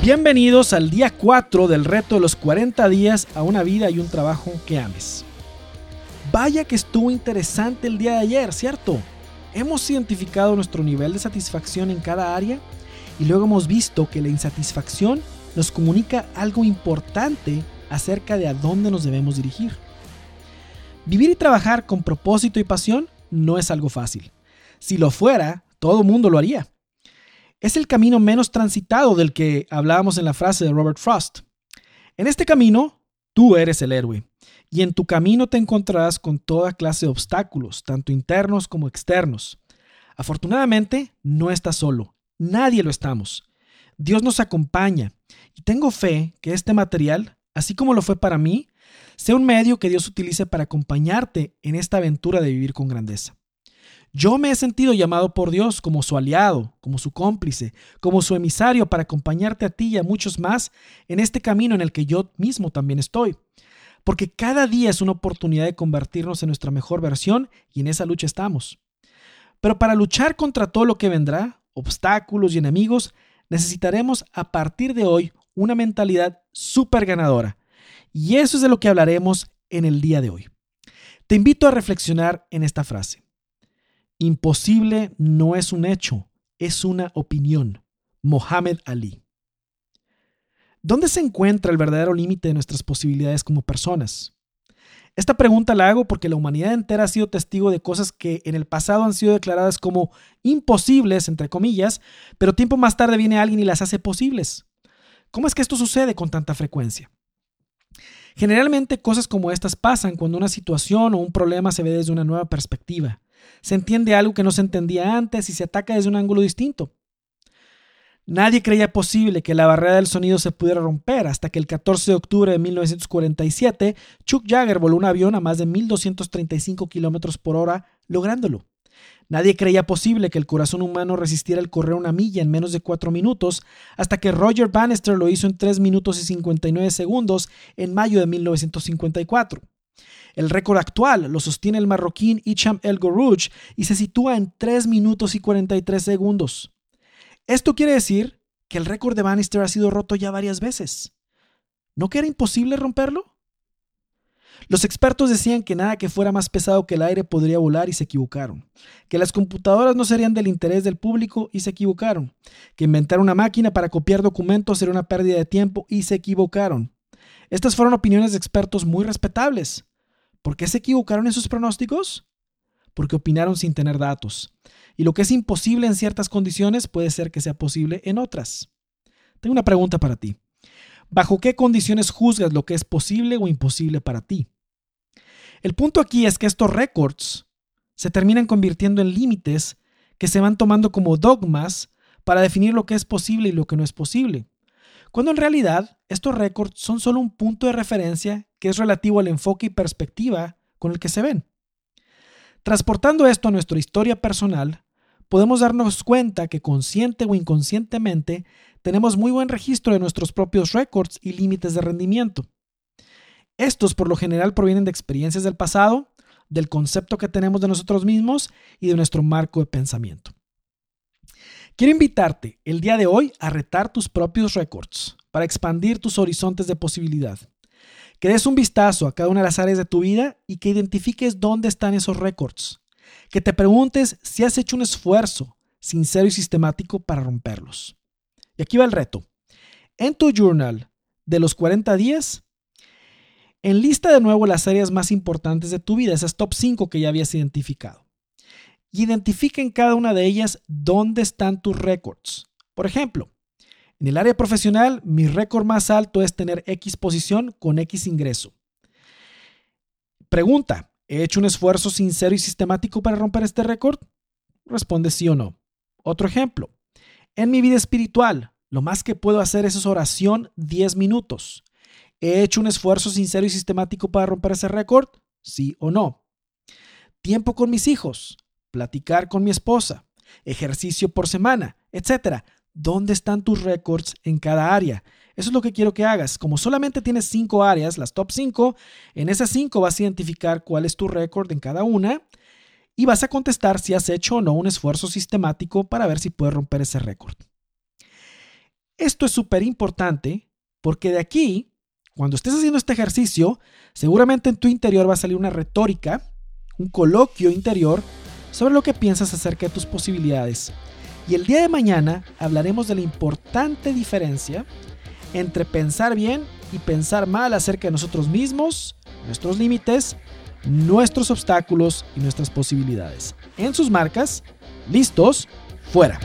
Bienvenidos al día 4 del reto de los 40 días a una vida y un trabajo que ames. Vaya que estuvo interesante el día de ayer, ¿cierto? Hemos identificado nuestro nivel de satisfacción en cada área y luego hemos visto que la insatisfacción nos comunica algo importante acerca de a dónde nos debemos dirigir. Vivir y trabajar con propósito y pasión no es algo fácil. Si lo fuera, todo mundo lo haría es el camino menos transitado del que hablábamos en la frase de Robert Frost. En este camino, tú eres el héroe, y en tu camino te encontrarás con toda clase de obstáculos, tanto internos como externos. Afortunadamente, no estás solo, nadie lo estamos. Dios nos acompaña, y tengo fe que este material, así como lo fue para mí, sea un medio que Dios utilice para acompañarte en esta aventura de vivir con grandeza. Yo me he sentido llamado por Dios como su aliado, como su cómplice, como su emisario para acompañarte a ti y a muchos más en este camino en el que yo mismo también estoy. Porque cada día es una oportunidad de convertirnos en nuestra mejor versión y en esa lucha estamos. Pero para luchar contra todo lo que vendrá, obstáculos y enemigos, necesitaremos a partir de hoy una mentalidad súper ganadora. Y eso es de lo que hablaremos en el día de hoy. Te invito a reflexionar en esta frase. Imposible no es un hecho, es una opinión. Mohammed Ali. ¿Dónde se encuentra el verdadero límite de nuestras posibilidades como personas? Esta pregunta la hago porque la humanidad entera ha sido testigo de cosas que en el pasado han sido declaradas como imposibles, entre comillas, pero tiempo más tarde viene alguien y las hace posibles. ¿Cómo es que esto sucede con tanta frecuencia? Generalmente cosas como estas pasan cuando una situación o un problema se ve desde una nueva perspectiva. Se entiende algo que no se entendía antes y se ataca desde un ángulo distinto. Nadie creía posible que la barrera del sonido se pudiera romper hasta que el 14 de octubre de 1947 Chuck Jagger voló un avión a más de 1235 kilómetros por hora, lográndolo. Nadie creía posible que el corazón humano resistiera el correr una milla en menos de cuatro minutos, hasta que Roger Bannister lo hizo en 3 minutos y 59 segundos en mayo de 1954. El récord actual lo sostiene el marroquín Icham El Gorouch y se sitúa en 3 minutos y 43 segundos. Esto quiere decir que el récord de Bannister ha sido roto ya varias veces. ¿No que era imposible romperlo? Los expertos decían que nada que fuera más pesado que el aire podría volar y se equivocaron, que las computadoras no serían del interés del público y se equivocaron, que inventar una máquina para copiar documentos sería una pérdida de tiempo y se equivocaron. Estas fueron opiniones de expertos muy respetables, ¿Por qué se equivocaron en sus pronósticos? Porque opinaron sin tener datos. Y lo que es imposible en ciertas condiciones puede ser que sea posible en otras. Tengo una pregunta para ti. ¿Bajo qué condiciones juzgas lo que es posible o imposible para ti? El punto aquí es que estos récords se terminan convirtiendo en límites que se van tomando como dogmas para definir lo que es posible y lo que no es posible cuando en realidad estos récords son solo un punto de referencia que es relativo al enfoque y perspectiva con el que se ven. Transportando esto a nuestra historia personal, podemos darnos cuenta que consciente o inconscientemente tenemos muy buen registro de nuestros propios récords y límites de rendimiento. Estos por lo general provienen de experiencias del pasado, del concepto que tenemos de nosotros mismos y de nuestro marco de pensamiento. Quiero invitarte el día de hoy a retar tus propios récords para expandir tus horizontes de posibilidad. Que des un vistazo a cada una de las áreas de tu vida y que identifiques dónde están esos récords. Que te preguntes si has hecho un esfuerzo sincero y sistemático para romperlos. Y aquí va el reto. En tu journal de los 40 días, enlista de nuevo las áreas más importantes de tu vida, esas top 5 que ya habías identificado y identifica en cada una de ellas dónde están tus récords. Por ejemplo, en el área profesional, mi récord más alto es tener X posición con X ingreso. Pregunta, ¿he hecho un esfuerzo sincero y sistemático para romper este récord? Responde sí o no. Otro ejemplo, en mi vida espiritual, lo más que puedo hacer es oración 10 minutos. ¿He hecho un esfuerzo sincero y sistemático para romper ese récord? Sí o no. Tiempo con mis hijos platicar con mi esposa, ejercicio por semana, etc. ¿Dónde están tus récords en cada área? Eso es lo que quiero que hagas. Como solamente tienes cinco áreas, las top 5, en esas cinco vas a identificar cuál es tu récord en cada una y vas a contestar si has hecho o no un esfuerzo sistemático para ver si puedes romper ese récord. Esto es súper importante porque de aquí, cuando estés haciendo este ejercicio, seguramente en tu interior va a salir una retórica, un coloquio interior sobre lo que piensas acerca de tus posibilidades. Y el día de mañana hablaremos de la importante diferencia entre pensar bien y pensar mal acerca de nosotros mismos, nuestros límites, nuestros obstáculos y nuestras posibilidades. En sus marcas, listos, fuera.